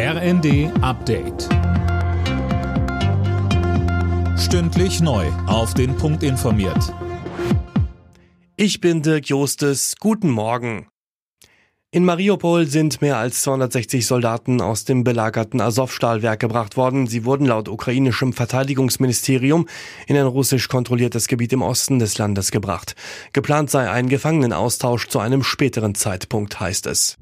RND Update. Stündlich neu. Auf den Punkt informiert. Ich bin Dirk Jostes. Guten Morgen. In Mariupol sind mehr als 260 Soldaten aus dem belagerten Azov-Stahlwerk gebracht worden. Sie wurden laut ukrainischem Verteidigungsministerium in ein russisch kontrolliertes Gebiet im Osten des Landes gebracht. Geplant sei ein Gefangenenaustausch zu einem späteren Zeitpunkt, heißt es.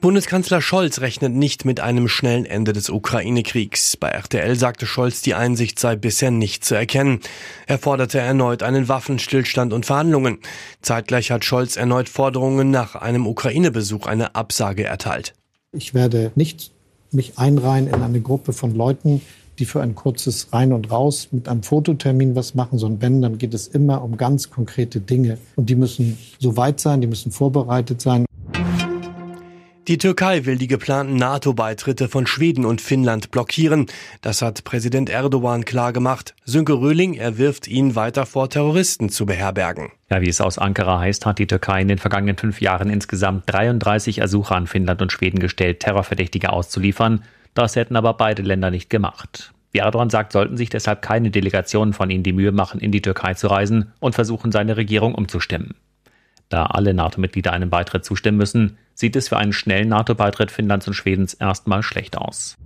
Bundeskanzler Scholz rechnet nicht mit einem schnellen Ende des Ukraine-Kriegs. Bei RTL sagte Scholz, die Einsicht sei bisher nicht zu erkennen. Er forderte erneut einen Waffenstillstand und Verhandlungen. Zeitgleich hat Scholz erneut Forderungen nach einem Ukraine-Besuch eine Absage erteilt. Ich werde nicht mich einreihen in eine Gruppe von Leuten, die für ein kurzes Rein und Raus mit einem Fototermin was machen, sondern wenn, dann geht es immer um ganz konkrete Dinge. Und die müssen so weit sein, die müssen vorbereitet sein. Die Türkei will die geplanten NATO-Beitritte von Schweden und Finnland blockieren. Das hat Präsident Erdogan klargemacht. Sönke Röhling, er wirft ihn weiter vor, Terroristen zu beherbergen. Ja, wie es aus Ankara heißt, hat die Türkei in den vergangenen fünf Jahren insgesamt 33 Ersuche an Finnland und Schweden gestellt, Terrorverdächtige auszuliefern. Das hätten aber beide Länder nicht gemacht. Wie Erdogan sagt, sollten sich deshalb keine Delegationen von ihnen die Mühe machen, in die Türkei zu reisen und versuchen, seine Regierung umzustimmen. Da alle NATO-Mitglieder einem Beitritt zustimmen müssen, sieht es für einen schnellen NATO-Beitritt Finnlands und Schwedens erstmal schlecht aus.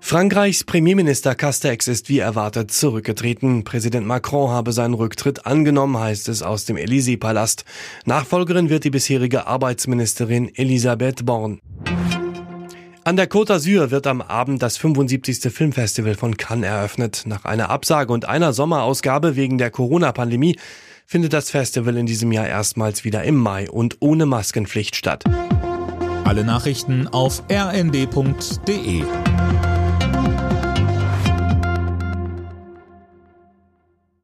Frankreichs Premierminister Castex ist wie erwartet zurückgetreten. Präsident Macron habe seinen Rücktritt angenommen, heißt es aus dem Élysée-Palast. Nachfolgerin wird die bisherige Arbeitsministerin Elisabeth Born. An der Côte d'Azur wird am Abend das 75. Filmfestival von Cannes eröffnet. Nach einer Absage und einer Sommerausgabe wegen der Corona-Pandemie findet das Festival in diesem Jahr erstmals wieder im Mai und ohne Maskenpflicht statt. Alle Nachrichten auf rnd.de